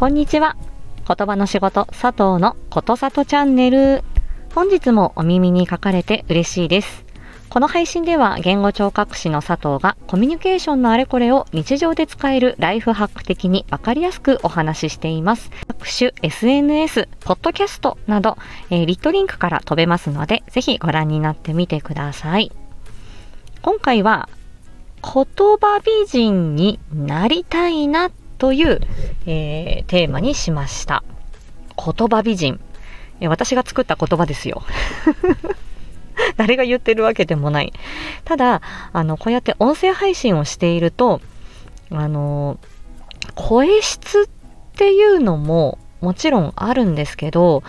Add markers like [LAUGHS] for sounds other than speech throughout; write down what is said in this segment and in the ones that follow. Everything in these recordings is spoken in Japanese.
こんにちは。言葉の仕事佐藤のことさとチャンネル。本日もお耳に書かれて嬉しいです。この配信では言語聴覚士の佐藤がコミュニケーションのあれこれを日常で使えるライフハック的にわかりやすくお話ししています。各種 SNS、ポッドキャストなど、えー、リットリンクから飛べますので、ぜひご覧になってみてください。今回は言葉美人になりたいなという、えー、テーマにしました。言葉美人。私が作った言葉ですよ。[LAUGHS] 誰が言ってるわけでもない。ただ、あの、こうやって音声配信をしていると、あの、声質っていうのももちろんあるんですけど、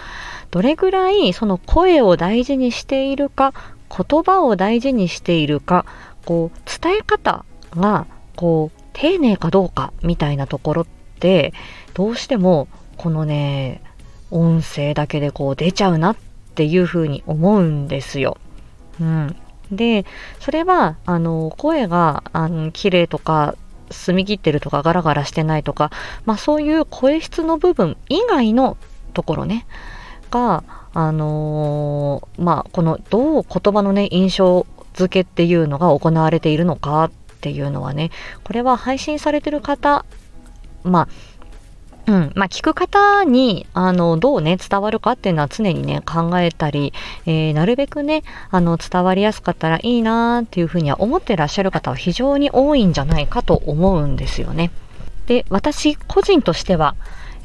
どれぐらいその声を大事にしているか、言葉を大事にしているか、こう、伝え方が、こう、丁寧かどうかみたいなところって、どうしても、このね、音声だけでこう出ちゃうなっていうふうに思うんですよ。うん。で、それは、あの、声が、あの、綺麗とか、澄み切ってるとか、ガラガラしてないとか、まあそういう声質の部分以外のところね、が、あのー、まあ、この、どう言葉のね、印象付けっていうのが行われているのかっていうのはね、これは配信されてる方、まあ、うん。まあ、聞く方に、あの、どうね、伝わるかっていうのは常にね、考えたり、えー、なるべくね、あの、伝わりやすかったらいいなっていうふうには思ってらっしゃる方は非常に多いんじゃないかと思うんですよね。で、私個人としては、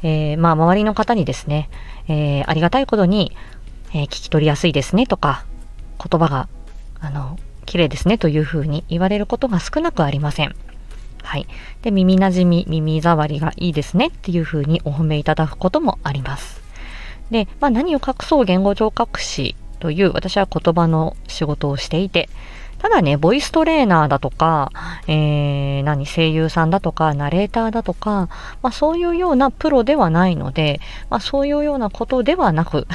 えー、まあ、周りの方にですね、えー、ありがたいことに、え聞き取りやすいですねとか、言葉が、あの、綺麗ですねというふうに言われることが少なくありません。はい。で、耳なじみ、耳障りがいいですねっていうふうにお褒めいただくこともあります。で、まあ何を隠そう言語聴覚士という私は言葉の仕事をしていて、ただね、ボイストレーナーだとか、えー、何、声優さんだとか、ナレーターだとか、まあそういうようなプロではないので、まあそういうようなことではなく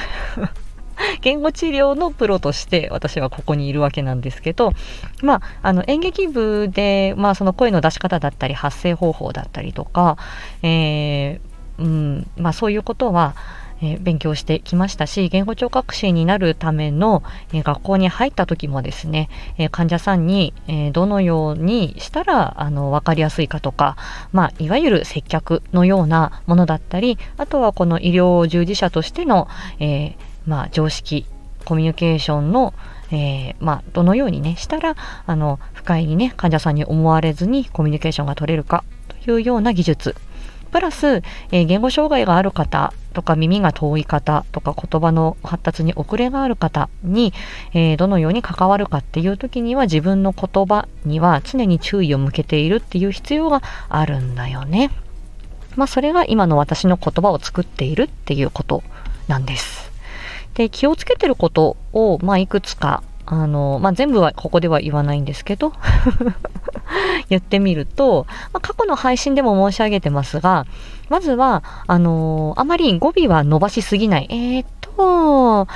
言語治療のプロとして私はここにいるわけなんですけど、まあ、あの演劇部で、まあ、その声の出し方だったり発声方法だったりとか、えー、うんまあ、そういうことは、え、勉強してきましたし言語聴覚士になるための、え、学校に入った時もですね、え、患者さんに、えどのようにしたらあの分かりやすいかとか、まあ、いわゆる接客のようなものだったりあとはこの医療従事者としての、えーまあ、常識コミュニケーションの、えー、まあ、どのようにねしたらあの不快にね患者さんに思われずにコミュニケーションが取れるかというような技術プラス、えー、言語障害がある方とか耳が遠い方とか言葉の発達に遅れがある方に、えー、どのように関わるかっていう時には自分の言葉には常に注意を向けているっていう必要があるんだよね。まあそれが今の私の言葉を作っているっていうことなんです。で、気をつけてることを、まあ、いくつか、あの、まあ、全部はここでは言わないんですけど [LAUGHS] 言ってみると、まあ、過去の配信でも申し上げてますが、まずは、あのあまり語尾は伸ばしすぎない。えー、っと、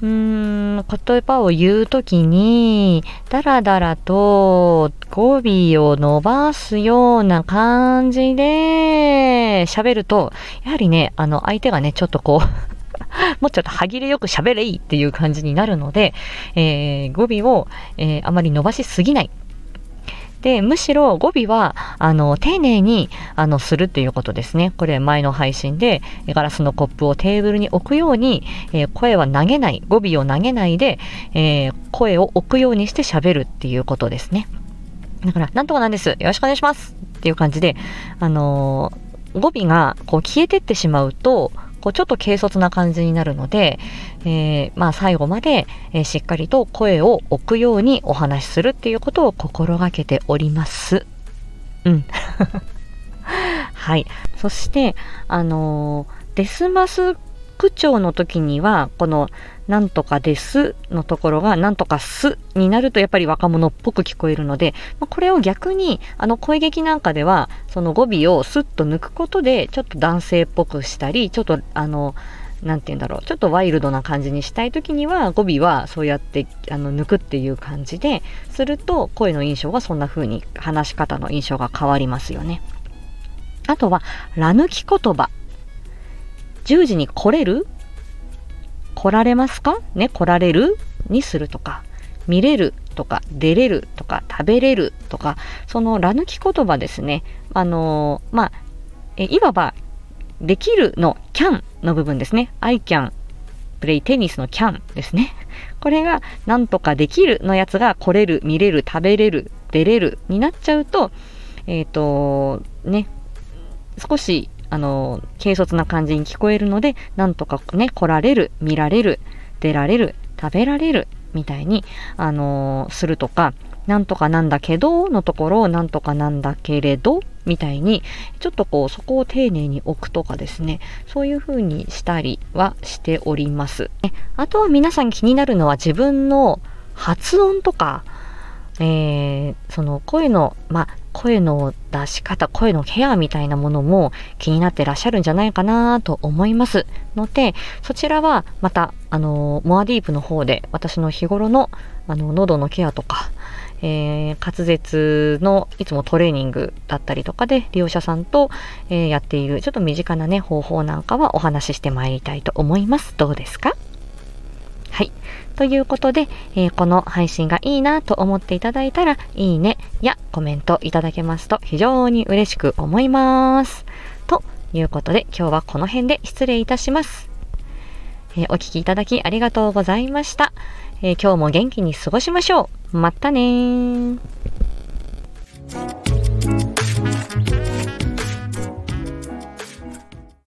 うーん、言葉を言うときに、だらだらと語尾を伸ばすような感じで喋ると、やはりね、あの、相手がね、ちょっとこう [LAUGHS] もうちょっと歯切れよく喋れいいっていう感じになるので、えー、語尾を、えー、あまり伸ばしすぎない。で、むしろ語尾は、あの、丁寧に、あの、するっていうことですね。これ前の配信で、ガラスのコップをテーブルに置くように、えー、声は投げない、語尾を投げないで、えー、声を置くようにして喋るっていうことですね。だから、なんとかなんです。よろしくお願いしますっていう感じで、あのー、語尾がこう消えてってしまうと、こうちょっと軽率な感じになるので、えー、まあ最後まで、えー、しっかりと声を置くようにお話しするっていうことを心がけております。うん。[LAUGHS] はい。そして、あのー、デスマス口調の時には、この、なんとかですのところが、なんとかすになるとやっぱり若者っぽく聞こえるので、これを逆に、あの、声劇なんかでは、その語尾をスッと抜くことで、ちょっと男性っぽくしたり、ちょっと、あの、なんて言うんだろう、ちょっとワイルドな感じにしたい時には、語尾はそうやってあの抜くっていう感じですると、声の印象がそんな風に話し方の印象が変わりますよね。あとは、ら抜き言葉10時に来れる？来られますか？ね、来られる？にするとか、見れるとか、出れるとか、食べれるとか、そのら抜き言葉ですね。あのー、まあ、えいわば、できるの can の部分ですね。I can play テニスの can ですね。これが、なんとかできるのやつが、来れる、見れる、食べれる、出れるになっちゃうと、えっ、ー、と、ね、少しあの、軽率な感じに聞こえるので、なんとかね、来られる、見られる、出られる、食べられる、みたいに、あの、するとか、なんとかなんだけどのところをなんとかなんだけれどみたいに、ちょっとこう、そこを丁寧に置くとかですね、そういう風にしたりはしております。あとは皆さん気になるのは自分の発音とか、えー、その声の、まあ、声の出し方、声のケアみたいなものも気になってらっしゃるんじゃないかなと思いますので、そちらはまた、あの、モアディープの方で私の日頃の、あの、喉のケアとか、えー、滑舌のいつもトレーニングだったりとかで利用者さんと、えー、やっているちょっと身近なね方法なんかはお話ししてまいりたいと思います。どうですか？はい。ということで、えー、この配信がいいなと思っていただいたら、いいねやコメントいただけますと非常に嬉しく思います。ということで、今日はこの辺で失礼いたします。えー、お聴きいただきありがとうございました。えー、今日も元気に過ごしましょう。またねー。